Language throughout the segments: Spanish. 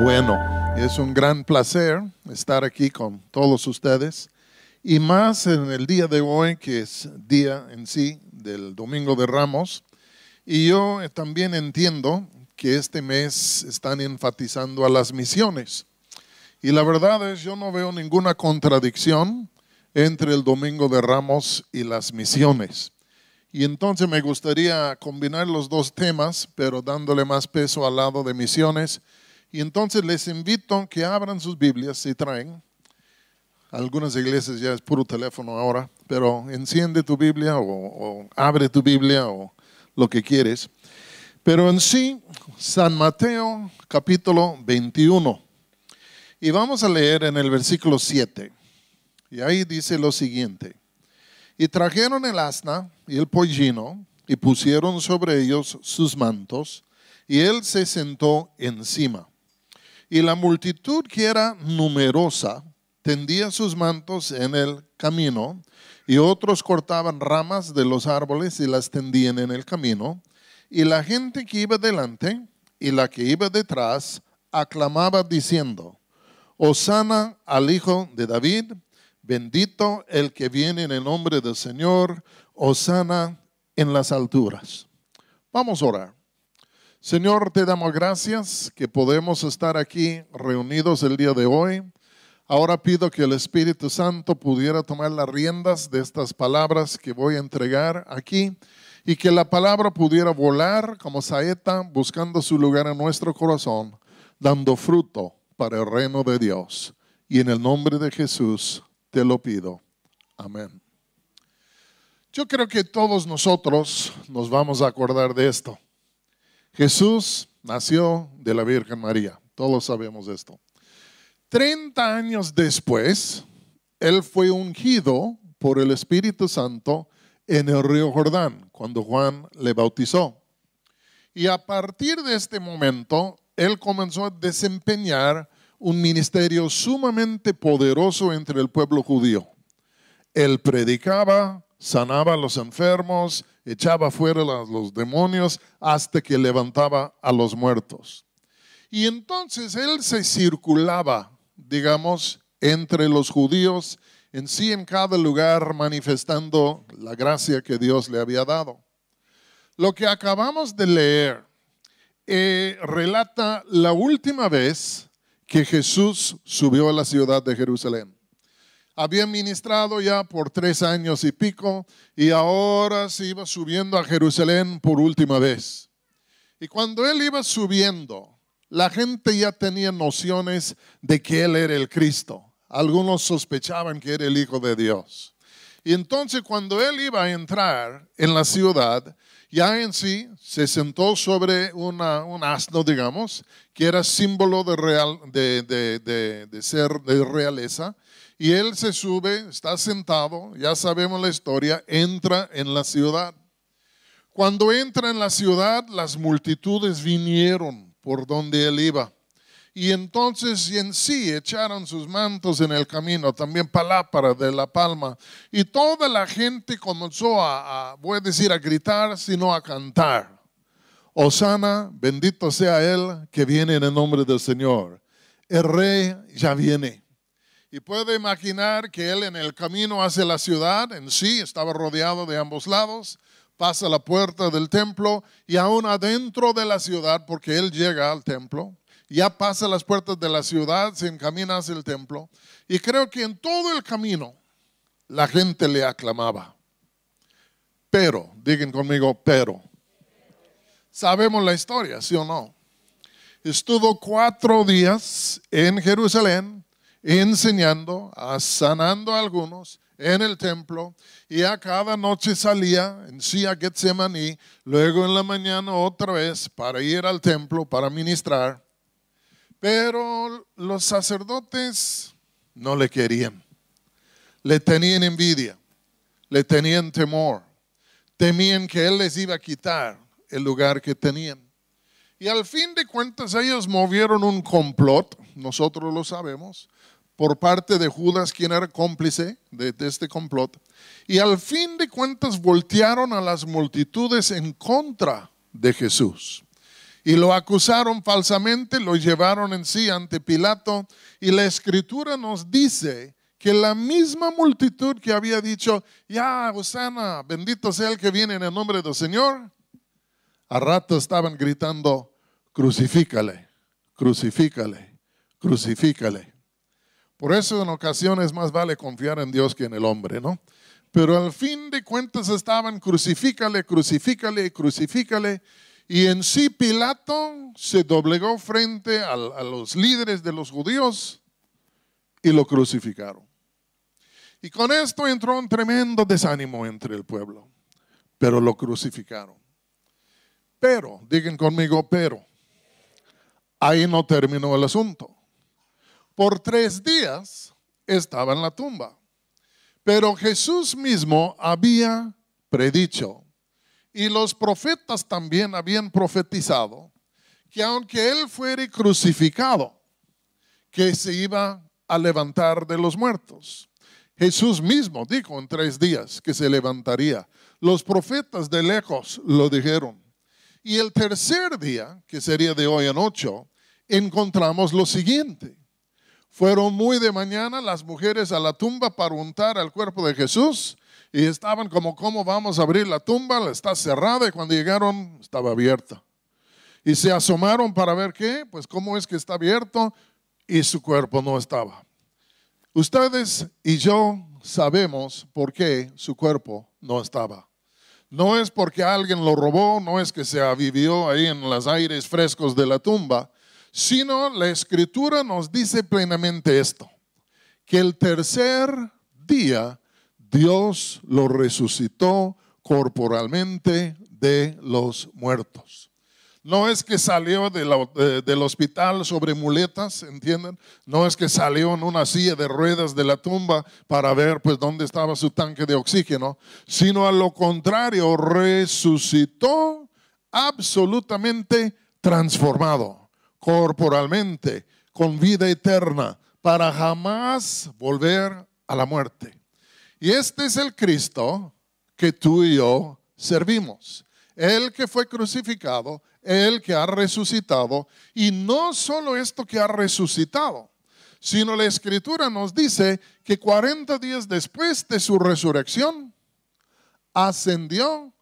Bueno, es un gran placer estar aquí con todos ustedes y más en el día de hoy que es día en sí del Domingo de Ramos. Y yo también entiendo que este mes están enfatizando a las misiones. Y la verdad es, yo no veo ninguna contradicción entre el Domingo de Ramos y las misiones. Y entonces me gustaría combinar los dos temas, pero dándole más peso al lado de misiones. Y entonces les invito que abran sus Biblias si traen. Algunas iglesias ya es puro teléfono ahora, pero enciende tu Biblia o, o abre tu Biblia o lo que quieres. Pero en sí, San Mateo capítulo 21. Y vamos a leer en el versículo 7. Y ahí dice lo siguiente. Y trajeron el asna y el pollino y pusieron sobre ellos sus mantos y él se sentó encima. Y la multitud que era numerosa tendía sus mantos en el camino y otros cortaban ramas de los árboles y las tendían en el camino. Y la gente que iba delante y la que iba detrás aclamaba diciendo, Osana al Hijo de David, bendito el que viene en el nombre del Señor, Osana en las alturas. Vamos a orar. Señor, te damos gracias que podemos estar aquí reunidos el día de hoy. Ahora pido que el Espíritu Santo pudiera tomar las riendas de estas palabras que voy a entregar aquí y que la palabra pudiera volar como saeta buscando su lugar en nuestro corazón, dando fruto para el reino de Dios. Y en el nombre de Jesús te lo pido. Amén. Yo creo que todos nosotros nos vamos a acordar de esto. Jesús nació de la Virgen María, todos sabemos esto. Treinta años después, él fue ungido por el Espíritu Santo en el río Jordán, cuando Juan le bautizó. Y a partir de este momento, él comenzó a desempeñar un ministerio sumamente poderoso entre el pueblo judío. Él predicaba, sanaba a los enfermos, echaba fuera los demonios hasta que levantaba a los muertos. Y entonces él se circulaba, digamos, entre los judíos, en sí en cada lugar manifestando la gracia que Dios le había dado. Lo que acabamos de leer eh, relata la última vez que Jesús subió a la ciudad de Jerusalén. Había ministrado ya por tres años y pico y ahora se iba subiendo a Jerusalén por última vez. Y cuando él iba subiendo, la gente ya tenía nociones de que él era el Cristo. Algunos sospechaban que era el Hijo de Dios. Y entonces cuando él iba a entrar en la ciudad, ya en sí se sentó sobre un asno, digamos, que era símbolo de, real, de, ser de realeza. Y él se sube, está sentado, ya sabemos la historia, entra en la ciudad. Cuando entra en la ciudad, las multitudes vinieron por donde él iba. Y entonces en sí echaron sus mantos en el camino, también palápara de la palma. Y toda la gente comenzó a, voy a decir, a gritar, sino a cantar. Osana, bendito sea Él que viene en el nombre del Señor. El rey ya viene. Y puede imaginar que Él en el camino hacia la ciudad, en sí, estaba rodeado de ambos lados, pasa la puerta del templo y aún adentro de la ciudad, porque Él llega al templo, ya pasa las puertas de la ciudad, se encamina hacia el templo. Y creo que en todo el camino la gente le aclamaba. Pero, digan conmigo, pero. Sabemos la historia, ¿sí o no? Estuvo cuatro días en Jerusalén enseñando, sanando a algunos en el templo y a cada noche salía en sí a Getsemaní, luego en la mañana otra vez para ir al templo para ministrar. Pero los sacerdotes no le querían. Le tenían envidia, le tenían temor, temían que él les iba a quitar el lugar que tenían. Y al fin de cuentas ellos movieron un complot, nosotros lo sabemos, por parte de Judas, quien era cómplice de, este complot. Y al fin de cuentas voltearon a las multitudes en contra de Jesús. y lo acusaron falsamente, lo llevaron en sí ante Pilato y la escritura nos dice que la misma multitud que había dicho, ya, Osana, bendito sea el que viene en el nombre del Señor, a rato estaban gritando, crucifícale, crucifícale, crucifícale. Por eso en ocasiones más vale confiar en Dios que en el hombre, ¿no? Pero al fin de cuentas estaban crucifícale, crucifícale, crucifícale. Y en sí Pilato se doblegó frente a, a los líderes de los judíos y lo crucificaron. Y con esto entró un tremendo desánimo entre el pueblo, pero lo crucificaron. Pero, digan conmigo, pero, ahí no terminó el asunto. Por tres días estaba en la tumba. Pero Jesús mismo había predicho y los profetas también habían profetizado que aunque él fuere crucificado, que se iba a levantar de los muertos. Jesús mismo dijo en tres días que se levantaría. Los profetas de lejos lo dijeron. Y el tercer día, que sería de hoy en ocho, encontramos lo siguiente. Fueron muy de mañana las mujeres a la tumba para untar al cuerpo de Jesús y estaban como, ¿cómo vamos a abrir la tumba? Está cerrada y cuando llegaron estaba abierta. Y se asomaron para ver qué, pues cómo es que está abierto y su cuerpo no estaba. Ustedes y yo sabemos por qué su cuerpo no estaba. No es porque alguien lo robó, no es que se avivió ahí en los aires frescos de la tumba, sino la escritura nos dice plenamente esto, que el tercer día Dios lo resucitó corporalmente de los muertos. No es que salió del hospital sobre muletas, ¿entienden? No es que salió en una silla de ruedas de la tumba para ver pues dónde estaba su tanque de oxígeno, sino a lo contrario, resucitó absolutamente transformado, corporalmente, con vida eterna, para jamás volver a la muerte. Y este es el Cristo que tú y yo servimos. El que fue crucificado, el que ha resucitado. Y no solo esto que ha resucitado, sino la escritura nos dice que 40 días después de su resurrección, ascendió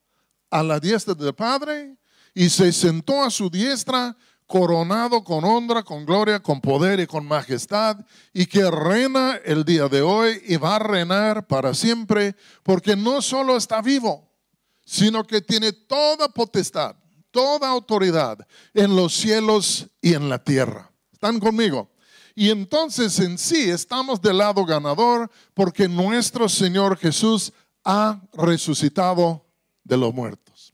a la diestra del Padre y se sentó a su diestra coronado con honra, con gloria, con poder y con majestad, y que reina el día de hoy y va a reinar para siempre, porque no solo está vivo, sino que tiene toda potestad toda autoridad en los cielos y en la tierra. ¿Están conmigo? Y entonces en sí estamos del lado ganador porque nuestro Señor Jesús ha resucitado de los muertos.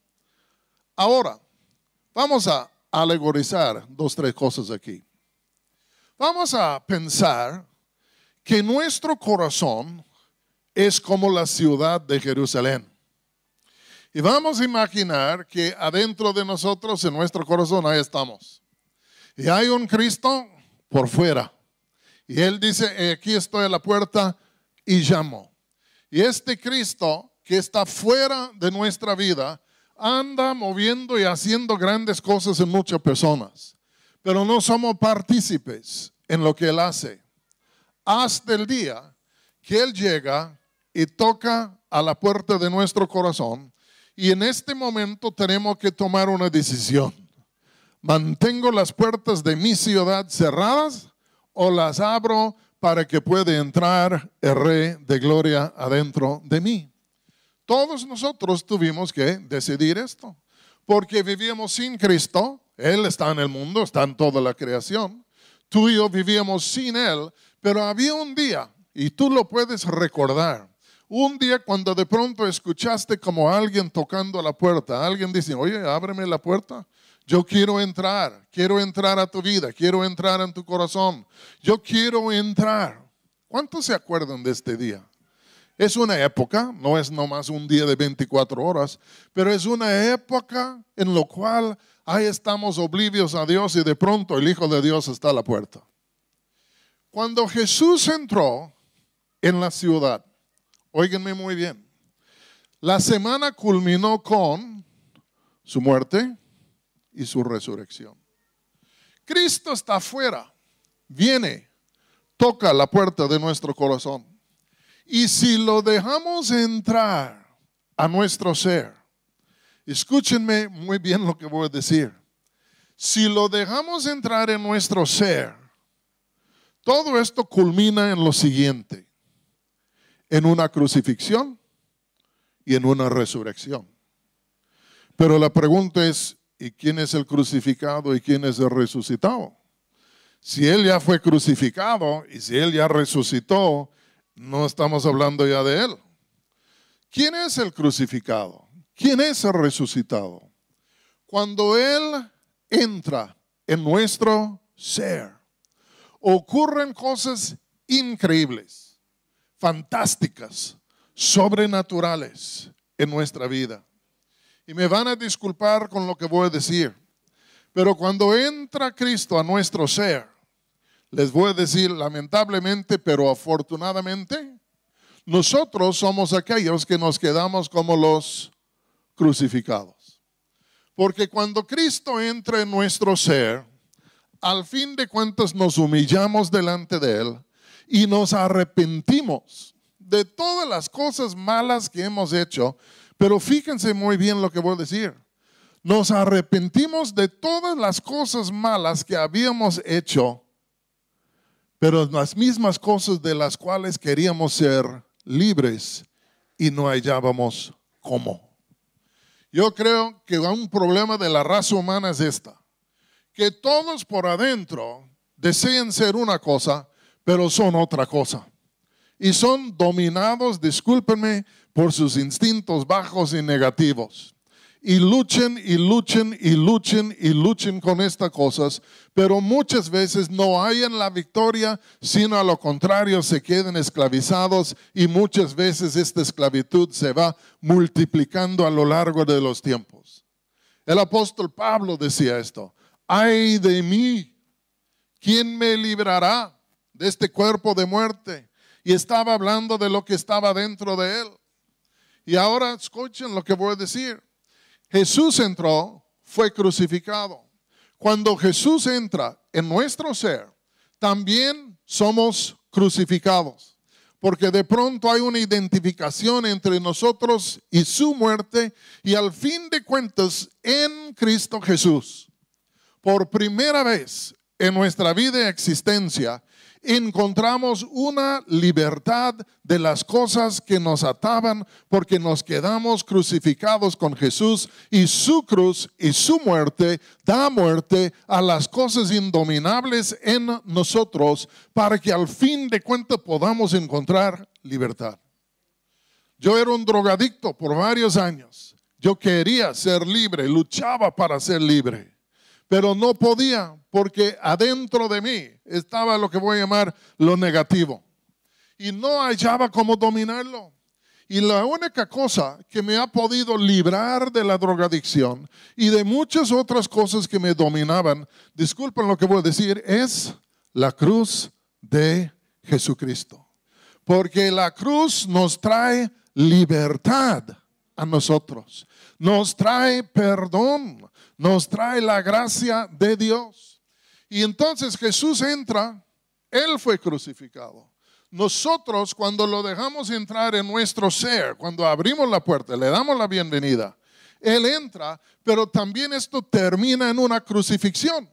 Ahora, vamos a alegorizar dos, tres cosas aquí. Vamos a pensar que nuestro corazón es como la ciudad de Jerusalén. Y vamos a imaginar que adentro de nosotros, en nuestro corazón, ahí estamos. Y hay un Cristo por fuera. Y Él dice, aquí estoy a la puerta y llamo. Y este Cristo que está fuera de nuestra vida, anda moviendo y haciendo grandes cosas en muchas personas. Pero no somos partícipes en lo que Él hace. Hasta el día que Él llega y toca a la puerta de nuestro corazón y en este momento tenemos que tomar una decisión. ¿Mantengo las puertas de mi ciudad cerradas o las abro para que pueda entrar el Rey de Gloria adentro de mí? Todos nosotros tuvimos que decidir esto, porque vivíamos sin Cristo, Él está en el mundo, está en toda la creación, tú y yo vivíamos sin Él, pero había un día, y tú lo puedes recordar, un día cuando de pronto escuchaste como alguien tocando a la puerta, alguien dice, oye, ábreme la puerta. Yo quiero entrar, quiero entrar a tu vida, quiero entrar en tu corazón. Yo quiero entrar. ¿Cuántos se acuerdan de este día? Es una época, no es nomás un día de 24 horas, pero es una época en la cual ahí estamos oblivios a Dios y de pronto el Hijo de Dios está a la puerta. Cuando Jesús entró en la ciudad, Óiganme muy bien. La semana culminó con su muerte, y su resurrección. Cristo está afuera, viene, toca la puerta de nuestro corazón. Y si lo dejamos entrar a nuestro ser, escúchenme muy bien lo que voy a decir. Si lo dejamos entrar en nuestro ser, todo esto culmina en lo siguiente, en una crucifixión y en una resurrección. Pero la pregunta es, ¿y quién es el crucificado y quién es el resucitado? Si Él ya fue crucificado y si Él ya resucitó, no estamos hablando ya de Él. ¿Quién es el crucificado? ¿Quién es el resucitado? Cuando Él entra en nuestro ser, ocurren cosas increíbles, fantásticas, sobrenaturales en nuestra vida. Y me van a disculpar con lo que voy a decir, pero cuando entra Cristo a nuestro ser, les voy a decir lamentablemente, pero afortunadamente, nosotros somos aquellos que nos quedamos como los crucificados. Porque cuando Cristo entra en nuestro ser, al fin de cuentas nos humillamos delante de Él y nos arrepentimos de todas las cosas malas que hemos hecho. Pero fíjense muy bien lo que voy a decir. Nos arrepentimos de todas las cosas malas que habíamos hecho pero las mismas cosas de las cuales queríamos ser libres y no hallábamos cómo. Yo creo que un problema de la raza humana es esta, que todos por adentro desean ser una cosa, pero son otra cosa. Y son dominados, discúlpenme, por sus instintos bajos y negativos y luchen y luchen y luchen y luchen con estas cosas, pero muchas veces no hayan la victoria, sino a lo contrario se queden esclavizados y muchas veces esta esclavitud se va multiplicando a lo largo de los tiempos. El apóstol Pablo decía esto, ay de mí, ¿quién me librará de este cuerpo de muerte? Y estaba hablando de lo que estaba dentro de él. Y ahora escuchen lo que voy a decir. Jesús entró, fue crucificado. Cuando Jesús entra en nuestro ser, también somos crucificados. Porque de pronto hay una identificación entre nosotros y su muerte y al fin de cuentas en Cristo Jesús. Por primera vez en nuestra vida y existencia, encontramos una libertad de las cosas que nos ataban porque nos quedamos crucificados con Jesús y su cruz y su muerte da muerte a las cosas indominables en nosotros para que al fin de cuentas podamos encontrar libertad. Yo era un drogadicto por varios años. Yo quería ser libre, luchaba para ser libre pero no podía porque adentro de mí estaba lo que voy a llamar lo negativo. Y no hallaba cómo dominarlo. Y la única cosa que me ha podido librar de la drogadicción y de muchas otras cosas que me dominaban, disculpen lo que voy a decir, es la cruz de Jesucristo. Porque la cruz nos trae libertad a nosotros, nos trae perdón, nos trae la gracia de Dios. Y entonces Jesús entra, Él fue crucificado. Nosotros cuando lo dejamos entrar en nuestro ser, cuando abrimos la puerta, le damos la bienvenida, Él entra, pero también esto termina en una crucifixión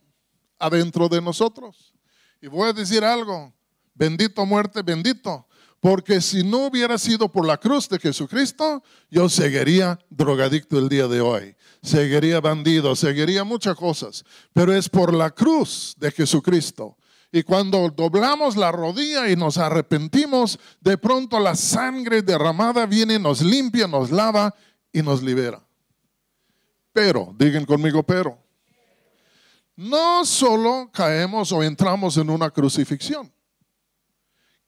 adentro de nosotros. Y voy a decir algo, bendito muerte, bendito, porque si no hubiera sido por la cruz de Jesucristo, yo seguiría drogadicto el día de hoy, seguiría bandido, seguiría muchas cosas. Pero es por la cruz de Jesucristo. Y cuando doblamos la rodilla y nos arrepentimos, de pronto la sangre derramada viene, nos limpia, nos lava y nos libera. Pero, digan conmigo, pero, no solo caemos o entramos en una crucifixión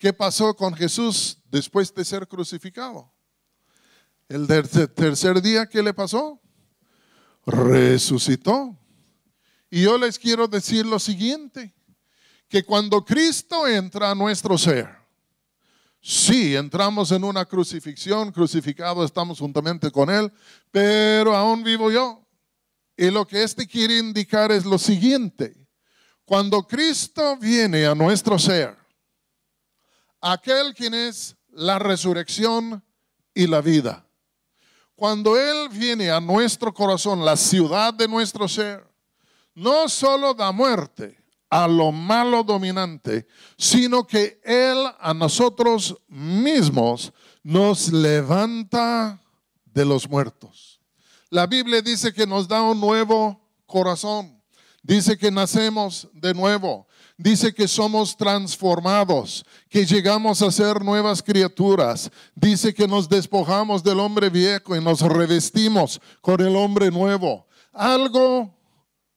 ¿Qué pasó con Jesús después de ser crucificado? El tercer día, ¿qué le pasó? Resucitó. Y yo les quiero decir lo siguiente, que cuando Cristo entra a nuestro ser, sí, entramos en una crucifixión, crucificado estamos juntamente con Él, pero aún vivo yo Y lo que este quiere indicar es lo siguiente. Cuando Cristo viene a nuestro ser, aquel quien es la resurrección y la vida, cuando Él viene a nuestro corazón, la ciudad de nuestro ser, no solo da muerte a lo malo dominante, sino que Él a nosotros mismos nos levanta de los muertos. La Biblia dice que nos da un nuevo corazón. Dice que nacemos de nuevo. Dice que somos transformados, que llegamos a ser nuevas criaturas. Dice que nos despojamos del hombre viejo y nos revestimos con el hombre nuevo. Algo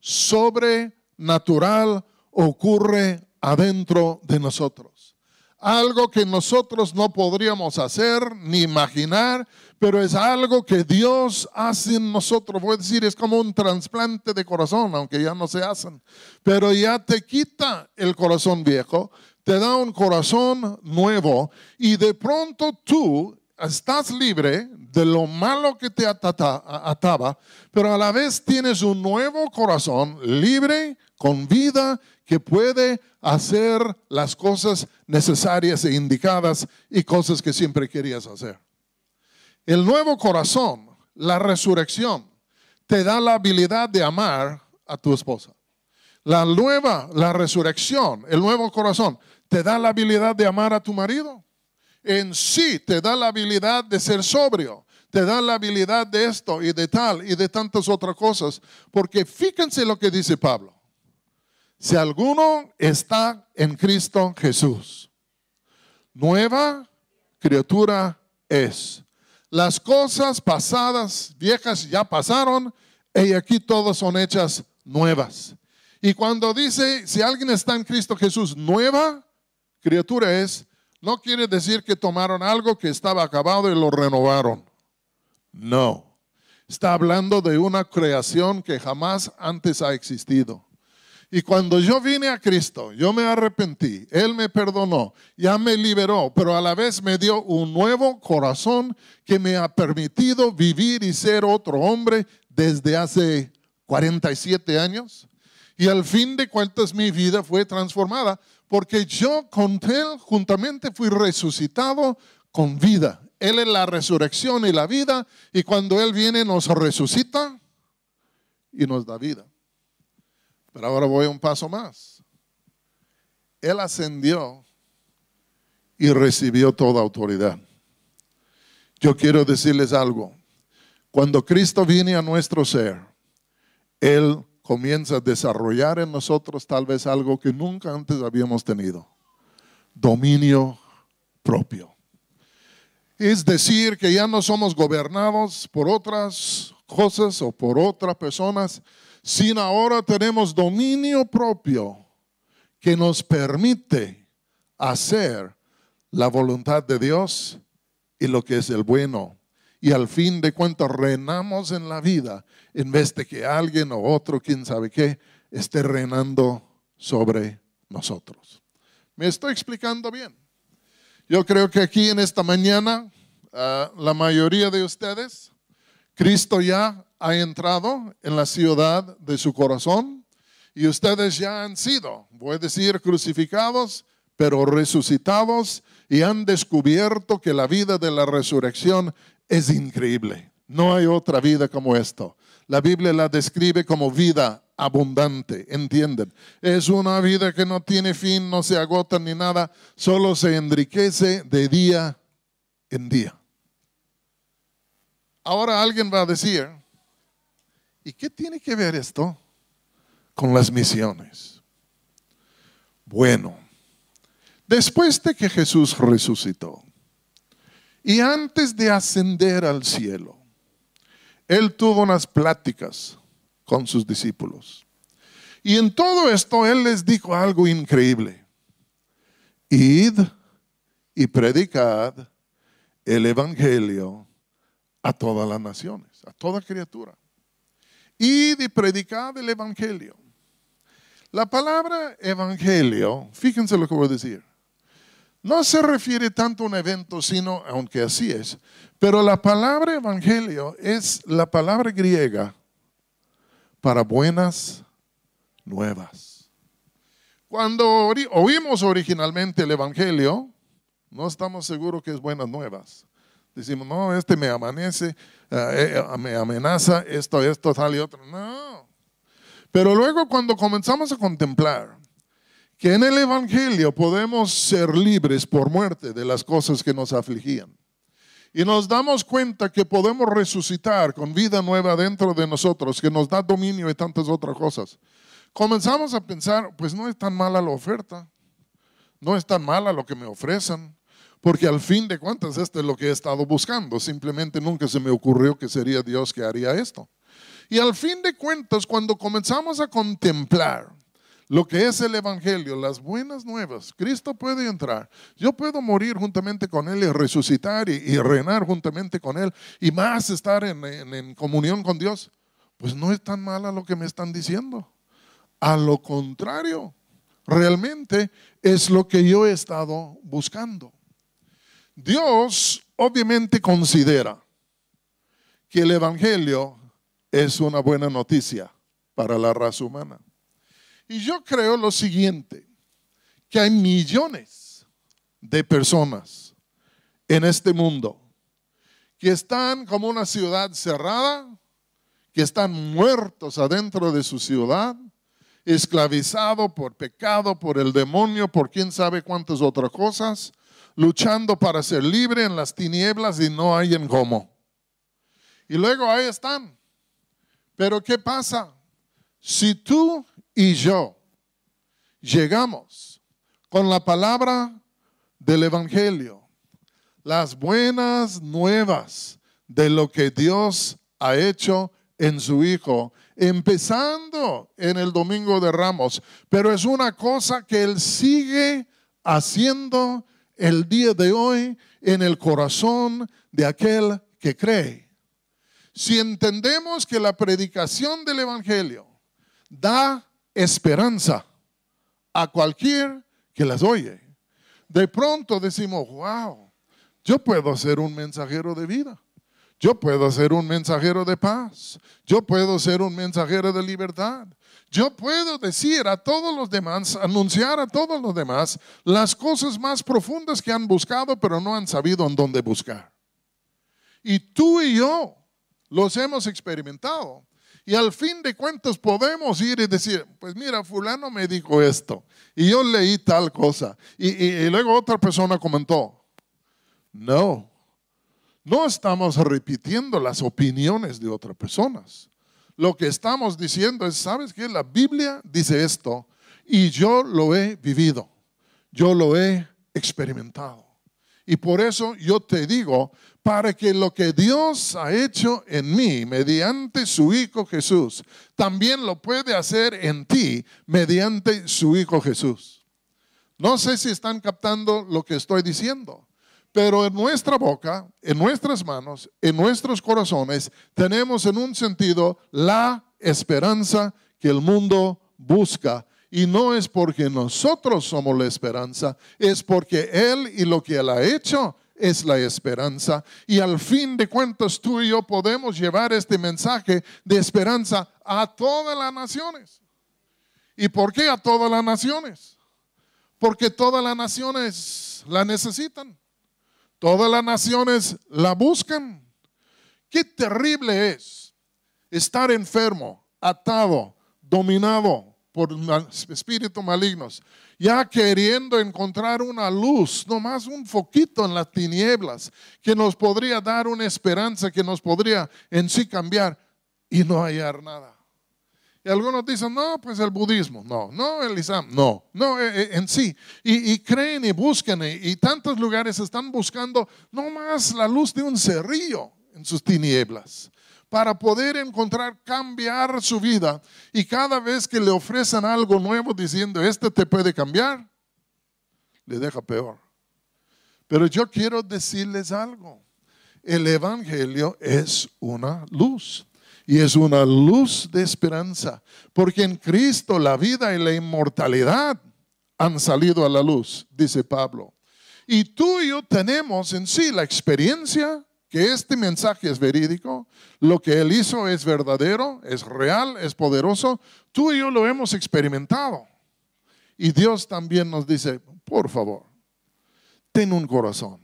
sobrenatural ocurre adentro de nosotros. Algo que nosotros no podríamos hacer ni imaginar, pero es algo que Dios hace en nosotros. Voy a decir, es como un trasplante de corazón, aunque ya no se hacen. Pero ya te quita el corazón viejo, te da un corazón nuevo y de pronto tú estás libre de lo malo que te ataba, pero a la vez tienes un nuevo corazón libre, con vida, que puede hacer las cosas necesarias e indicadas y cosas que siempre querías hacer. El nuevo corazón, la resurrección, te da la habilidad de amar a tu esposa. La nueva, la resurrección, el nuevo corazón, te da la habilidad de amar a tu marido. En sí te da la habilidad de ser sobrio, te da la habilidad de esto y de tal y de tantas otras cosas. Porque fíjense lo que dice Pablo. Si alguno está en Cristo Jesús, nueva criatura es. Las cosas pasadas, viejas, ya pasaron y aquí todas son hechas nuevas. Y cuando dice, si alguien está en Cristo Jesús, nueva criatura es, no quiere decir que tomaron algo que estaba acabado y lo renovaron. No. Está hablando de una creación que jamás antes ha existido. Y cuando yo vine a Cristo, yo me arrepentí, Él me perdonó, ya me liberó, pero a la vez me dio un nuevo corazón que me ha permitido vivir y ser otro hombre desde hace 47 años. Y al fin de cuentas mi vida fue transformada porque yo con Él juntamente fui resucitado con vida. Él es la resurrección y la vida y cuando Él viene nos resucita y nos da vida. Pero ahora voy un paso más. Él ascendió y recibió toda autoridad. Yo quiero decirles algo. Cuando Cristo viene a nuestro ser, Él comienza a desarrollar en nosotros tal vez algo que nunca antes habíamos tenido. Dominio propio. Es decir, que ya no somos gobernados por otras cosas o por otras personas, sino ahora tenemos dominio propio que nos permite hacer la voluntad de Dios y lo que es el bueno. Y al fin de cuentas reinamos en la vida en vez de que alguien o otro, quién sabe qué, esté reinando sobre nosotros. ¿Me estoy explicando bien? Yo creo que aquí en esta mañana, ah, la mayoría de ustedes, Cristo ya ha entrado en la ciudad de su corazón y ustedes ya han sido, voy a decir, crucificados, pero resucitados y han descubierto que la vida de la resurrección es increíble. No hay otra vida como esto. La Biblia la describe como vida abundante, ¿entienden? Es una vida que no tiene fin, no se agota ni nada, solo se enriquece de día en día. Ahora alguien va a decir, ¿Y qué tiene que ver esto con las misiones? Bueno, después de que Jesús resucitó y antes de ascender al cielo, Él tuvo unas pláticas con sus discípulos. Y en todo esto Él les dijo algo increíble. Id y predicad el Evangelio a todas las naciones, a toda criatura y de predicar el Evangelio. La palabra Evangelio, fíjense lo que voy a decir, no se refiere tanto a un evento, sino, aunque así es, pero la palabra Evangelio es la palabra griega para buenas nuevas. Cuando oímos originalmente el Evangelio, no estamos seguros que es buenas nuevas. Decimos, no, este me amanece, eh, eh, me amenaza, esto, esto, tal y otro. No. Pero luego cuando comenzamos a contemplar que en el Evangelio podemos ser libres por muerte de las cosas que nos afligían. Y nos damos cuenta que podemos resucitar con vida nueva dentro de nosotros, que nos da dominio y tantas otras cosas. Comenzamos a pensar, pues no es tan mala la oferta, no es tan mala lo que me ofrecen, porque al fin de cuentas esto es lo que he estado buscando. Simplemente nunca se me ocurrió que sería Dios que haría esto. Y al fin de cuentas, cuando comenzamos a contemplar lo que es el Evangelio, las buenas nuevas. Cristo puede entrar. Yo puedo morir juntamente con Él y resucitar y, reinar juntamente con Él y más estar en, en comunión con Dios. Pues no es tan mala lo que me están diciendo. A lo contrario, realmente es lo que yo he estado buscando. Dios obviamente considera que el Evangelio es una buena noticia para la raza humana. Y yo creo lo siguiente, que hay millones de personas en este mundo que están como una ciudad cerrada, que están muertos adentro de su ciudad, esclavizados por pecado, por el demonio, por quién sabe cuántas otras cosas, luchando para ser libre en las tinieblas y no hay en cómo. Y luego ahí están. Pero ¿qué pasa? Si tú y yo llegamos con la palabra del Evangelio, las buenas nuevas de lo que Dios ha hecho en su Hijo, empezando en el Domingo de Ramos, pero es una cosa que Él sigue haciendo el día de hoy en el corazón de aquel que cree. Si entendemos que la predicación del Evangelio da esperanza a cualquier que las oye. De pronto decimos, wow, yo puedo ser un mensajero de vida. Yo puedo ser un mensajero de paz. Yo puedo ser un mensajero de libertad. Yo puedo decir a todos los demás, anunciar a todos los demás las cosas más profundas que han buscado, pero no han sabido en dónde buscar. Y tú y yo los hemos experimentado. Y al fin de cuentas podemos ir y decir, pues mira, fulano me dijo esto y yo leí tal cosa. Y, luego otra persona comentó, no, no estamos repitiendo las opiniones de otras personas. Lo que estamos diciendo es, ¿sabes qué? La Biblia dice esto y yo lo he vivido, yo lo he experimentado. Y por eso yo te digo, para que lo que Dios ha hecho en mí mediante su Hijo Jesús, también lo puede hacer en ti mediante su Hijo Jesús. No sé si están captando lo que estoy diciendo, pero en nuestra boca, en nuestras manos, en nuestros corazones, tenemos en un sentido la esperanza que el mundo busca. Y no es porque nosotros somos la esperanza, es porque Él y lo que Él ha hecho es la esperanza. Y al fin de cuentas tú y yo podemos llevar este mensaje de esperanza a todas las naciones. ¿Y por qué a todas las naciones? Porque todas las naciones la necesitan. Todas las naciones la buscan. Qué terrible es estar enfermo, atado, dominado por espíritus malignos ya queriendo encontrar una luz, nomás un foquito en las tinieblas, que nos podría dar una esperanza, que nos podría en sí cambiar y no hallar nada. Y algunos dicen, no, pues el budismo, no, no el islam, no, no eh, eh, en sí. Y, creen y buscan y, tantos lugares están buscando no más la luz de un cerrillo en sus tinieblas para poder encontrar cambiar su vida. Y cada vez que le ofrecen algo nuevo diciendo, este te puede cambiar, le deja peor. Pero yo quiero decirles algo. El Evangelio es una luz y es una luz de esperanza, porque en Cristo la vida y la inmortalidad han salido a la luz, dice Pablo. Y tú y yo tenemos en sí la experiencia que este mensaje es verídico, lo que Él hizo es verdadero, es real, es poderoso, tú y yo lo hemos experimentado. Y Dios también nos dice, por favor, ten un corazón,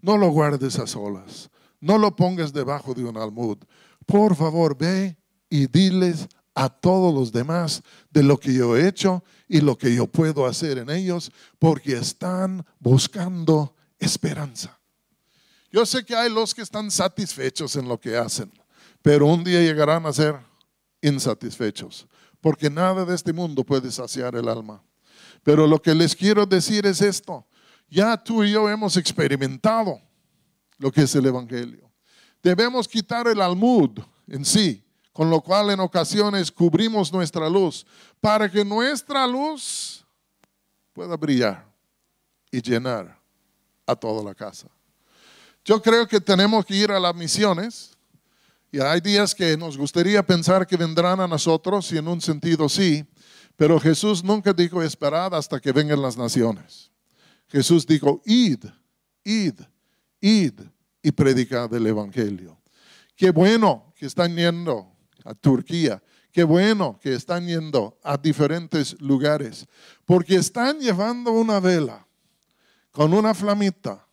no lo guardes a solas, no lo pongas debajo de un almud. Por favor, ve y diles a todos los demás de lo que yo he hecho y lo que yo puedo hacer en ellos, porque están buscando esperanza. Yo sé que hay los que están satisfechos en lo que hacen, pero un día llegarán a ser insatisfechos, porque nada de este mundo puede saciar el alma. Pero lo que les quiero decir es esto, ya tú y yo hemos experimentado lo que es el Evangelio. Debemos quitar el almud en sí con lo cual en ocasiones cubrimos nuestra luz para que nuestra luz pueda brillar y llenar a toda la casa. Yo creo que tenemos que ir a las misiones y hay días que nos gustaría pensar que vendrán a nosotros y en un sentido sí, pero Jesús nunca dijo esperad hasta que vengan las naciones. Jesús dijo id, id, id y predicad el Evangelio. Qué bueno que están yendo a Turquía. Qué bueno que están yendo a diferentes lugares, porque están llevando una vela con una flamita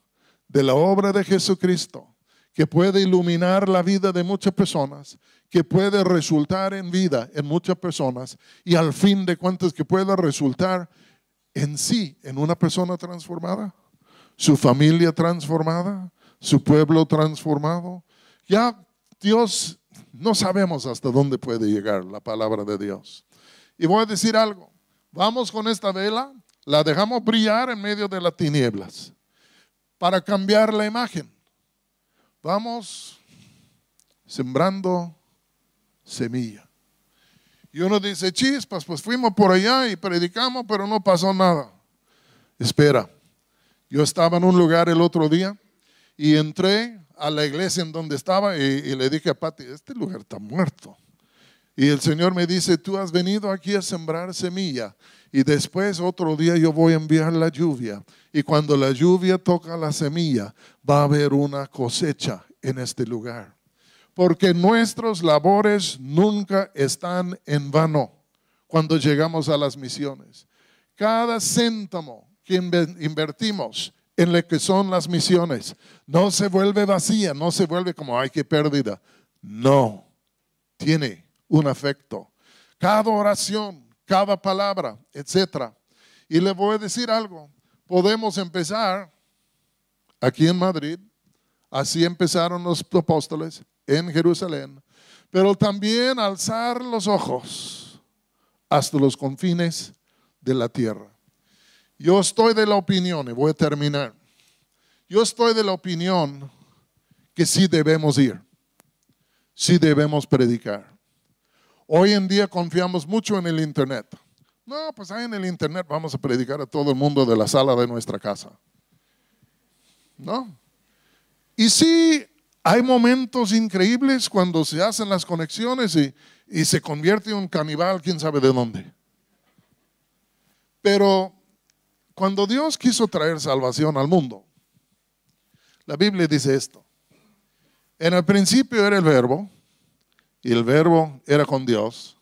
de la obra de Jesucristo que puede iluminar la vida de muchas personas, que puede resultar en vida en muchas personas y al fin de cuentas que pueda resultar en sí en una persona transformada, su familia transformada, su pueblo transformado. Ya Dios no sabemos hasta dónde puede llegar la palabra de Dios. Y voy a decir algo. Vamos con esta vela, la dejamos brillar en medio de las tinieblas para cambiar la imagen. Vamos sembrando semilla. Y uno dice, chispas, pues fuimos por allá y predicamos, pero no pasó nada. Espera, yo estaba en un lugar el otro día y entré a la iglesia en donde estaba y, le dije a Pati, este lugar está muerto. Y el Señor me dice, tú has venido aquí a sembrar semilla y después otro día yo voy a enviar la lluvia. Y cuando la lluvia toca la semilla, va a haber una cosecha en este lugar. Porque nuestros labores nunca están en vano cuando llegamos a las misiones. Cada céntimo que invertimos en lo que son las misiones. No se vuelve vacía, no se vuelve como, ay, qué pérdida. No, tiene un afecto. Cada oración, cada palabra, etc. Y le voy a decir algo. Podemos empezar aquí en Madrid, así empezaron los apóstoles en Jerusalén, pero también alzar los ojos hasta los confines de la tierra. Yo estoy de la opinión, y voy a terminar, yo estoy de la opinión que sí debemos ir, sí debemos predicar. Hoy en día confiamos mucho en el Internet. No, pues ahí en el Internet vamos a predicar a todo el mundo de la sala de nuestra casa. ¿No? Y sí, hay momentos increíbles cuando se hacen las conexiones y, y se convierte en un canibal, quién sabe de dónde. Pero cuando Dios quiso traer salvación al mundo, la Biblia dice esto. En el principio era el verbo, y el verbo era con Dios,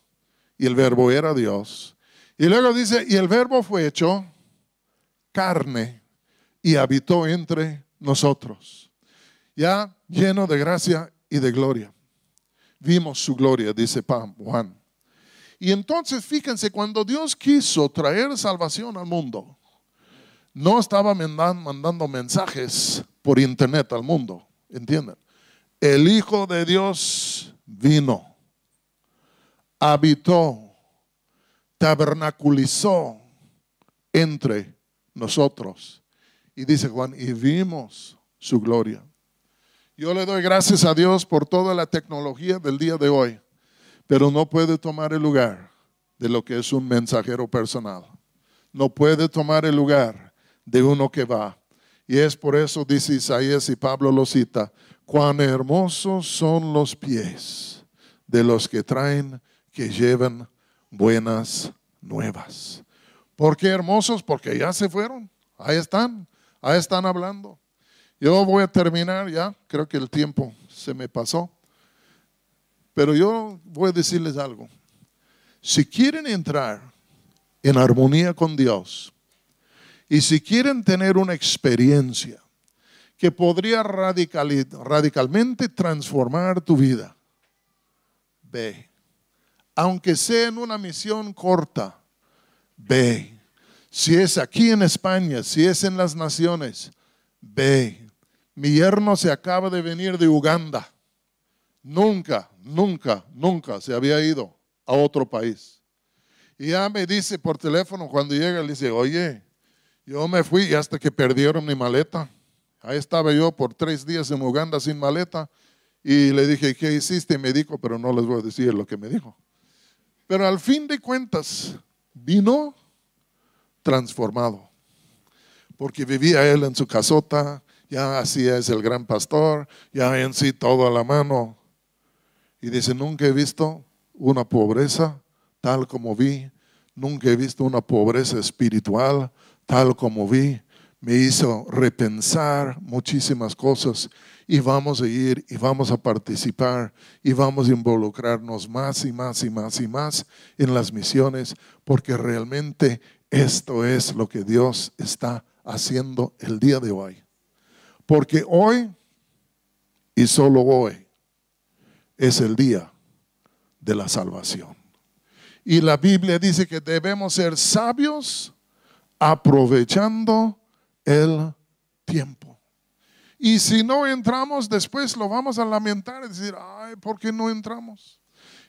y el verbo era Dios. Y luego dice, y el verbo fue hecho carne y habitó entre nosotros, ya lleno de gracia y de gloria. Vimos su gloria, dice Juan. Y entonces fíjense, cuando Dios quiso traer salvación al mundo, no estaba mandando mensajes por internet al mundo, ¿entienden? El Hijo de Dios vino, habitó, tabernaculizó entre nosotros. Y dice Juan, y vimos su gloria. Yo le doy gracias a Dios por toda la tecnología del día de hoy, pero no puede tomar el lugar de lo que es un mensajero personal. No puede tomar el lugar de uno que va. Y es por eso, dice Isaías y Pablo lo cita, cuán hermosos son los pies de los que traen, que llevan buenas nuevas. ¿Por qué hermosos? Porque ya se fueron, ahí están, ahí están hablando. Yo voy a terminar ya, creo que el tiempo se me pasó. Pero yo voy a decirles algo. Si quieren entrar en armonía con Dios y si quieren tener una experiencia que podría radicalmente transformar tu vida, ve. Aunque sea en una misión corta, ve. Si es aquí en España, si es en las naciones, ve. Mi yerno se acaba de venir de Uganda. Nunca, nunca, nunca se había ido a otro país. Y ya me dice por teléfono cuando llega, le dice, oye, yo me fui hasta que perdieron mi maleta. Ahí estaba yo por tres días en Uganda sin maleta. Y le dije, ¿qué hiciste? Y me dijo, pero no les voy a decir lo que me dijo. Pero al fin de cuentas, vino transformado. Porque vivía él en su casota, ya así es el gran pastor, ya en sí todo a la mano. Y dice, nunca he visto una pobreza tal como vi, nunca he visto una pobreza espiritual tal como vi. Me hizo repensar muchísimas cosas y vamos a ir y vamos a participar y vamos a involucrarnos más y más y más y más en las misiones porque realmente esto es lo que Dios está haciendo el día de hoy. Porque hoy, y solo hoy, es el día de la salvación. Y la Biblia dice que debemos ser sabios aprovechando el tiempo. Y si no entramos, después lo vamos a lamentar y decir, ay, ¿por qué no entramos?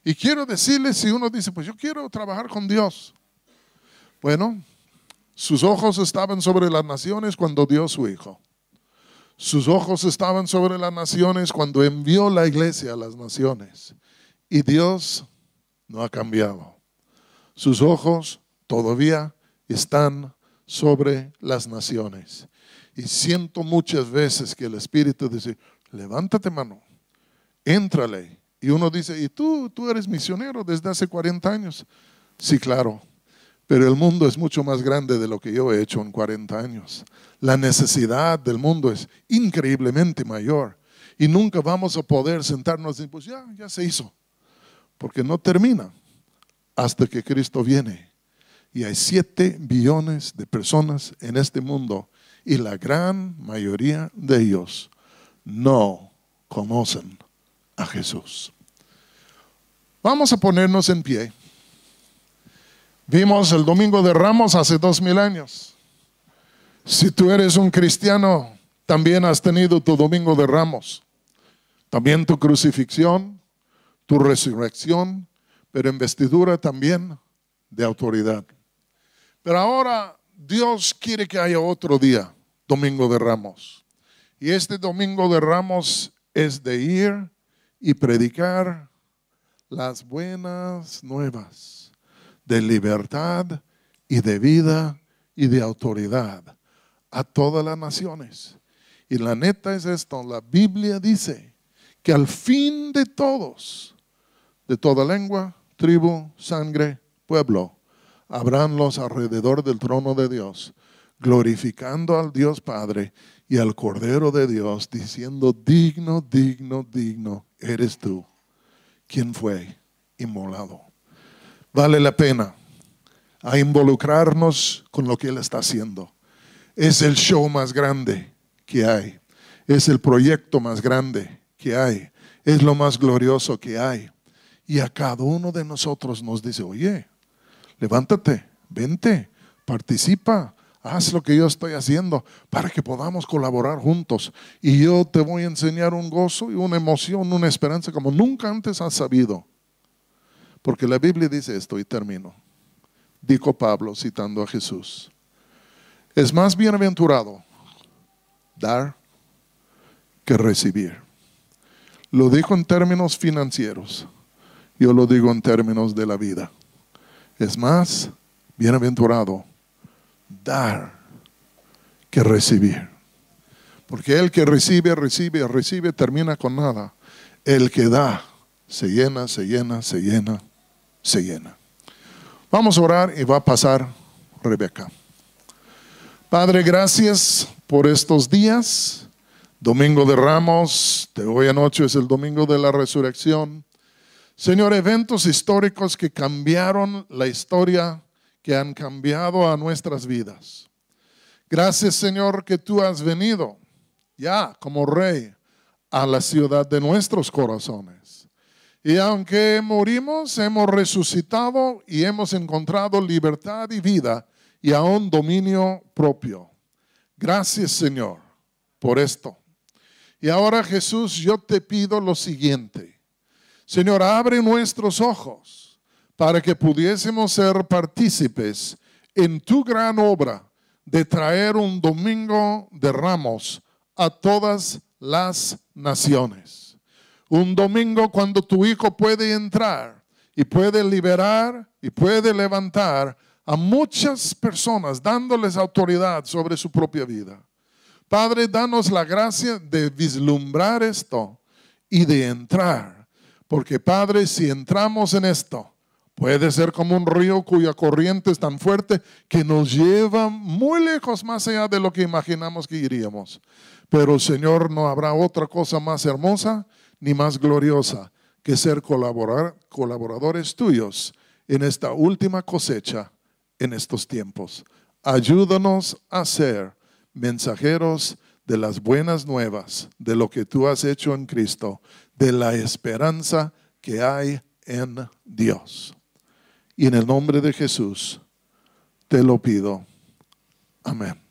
Y quiero decirles, si uno dice, pues yo quiero trabajar con Dios. Bueno, sus ojos estaban sobre las naciones cuando dio su Hijo. Sus ojos estaban sobre las naciones cuando envió la iglesia a las naciones. Y Dios no ha cambiado. Sus ojos todavía están sobre las naciones. Y siento muchas veces que el Espíritu dice, levántate mano, éntrale. Y uno dice, ¿y tú, tú eres misionero desde hace 40 años? Sí, claro. Pero el mundo es mucho más grande de lo que yo he hecho en 40 años. La necesidad del mundo es increíblemente mayor. Y nunca vamos a poder sentarnos y pues ya, ya se hizo. Porque no termina hasta que Cristo viene. Y hay 7 billones de personas en este mundo y la gran mayoría de ellos no conocen a Jesús. Vamos a ponernos en pie. Vimos el domingo de Ramos hace dos mil años. Si tú eres un cristiano, también has tenido tu domingo de Ramos. También tu crucifixión, tu resurrección, pero en vestidura también de autoridad. Pero ahora Dios quiere que haya otro día, domingo de Ramos. Y este domingo de Ramos es de ir y predicar las buenas nuevas de libertad y de vida y de autoridad a todas las naciones. Y la neta es esto, la Biblia dice que al fin de todos, de toda lengua, tribu, sangre, pueblo, habrán los alrededor del trono de Dios, glorificando al Dios Padre y al Cordero de Dios, diciendo, digno, digno, digno, eres tú, quien fue inmolado vale la pena a involucrarnos con lo que Él está haciendo. Es el show más grande que hay. Es el proyecto más grande que hay. Es lo más glorioso que hay. Y a cada uno de nosotros nos dice, oye, levántate, vente, participa, haz lo que yo estoy haciendo para que podamos colaborar juntos. Y yo te voy a enseñar un gozo y una emoción, una esperanza como nunca antes has sabido. Porque la Biblia dice esto y termino. Dijo Pablo citando a Jesús. Es más bienaventurado dar que recibir. Lo dijo en términos financieros. Yo lo digo en términos de la vida. Es más bienaventurado dar que recibir. Porque el que recibe, recibe, recibe, termina con nada. El que da, se llena, se llena, se llena se llena. Vamos a orar y va a pasar Rebeca. Padre, gracias por estos días Domingo de Ramos, de hoy anoche es el domingo de la resurrección. Señor, eventos históricos que cambiaron la historia, que han cambiado a nuestras vidas. Gracias, Señor, que tú has venido ya como rey a la ciudad de nuestros corazones. Y aunque morimos, hemos resucitado y hemos encontrado libertad y vida y aún dominio propio. Gracias, Señor, por esto. Y ahora, Jesús, yo te pido lo siguiente. Señor, abre nuestros ojos para que pudiésemos ser partícipes en tu gran obra de traer un domingo de ramos a todas las naciones. Un domingo cuando tu Hijo puede entrar y puede liberar y puede levantar a muchas personas dándoles autoridad sobre su propia vida. Padre, danos la gracia de vislumbrar esto y de entrar. Porque Padre, si entramos en esto, puede ser como un río cuya corriente es tan fuerte que nos lleva muy lejos más allá de lo que imaginamos que iríamos. Pero Señor, no habrá otra cosa más hermosa ni más gloriosa que ser colaboradores tuyos en esta última cosecha en estos tiempos. Ayúdanos a ser mensajeros de las buenas nuevas, de lo que tú has hecho en Cristo, de la esperanza que hay en Dios. Y en el nombre de Jesús te lo pido. Amén.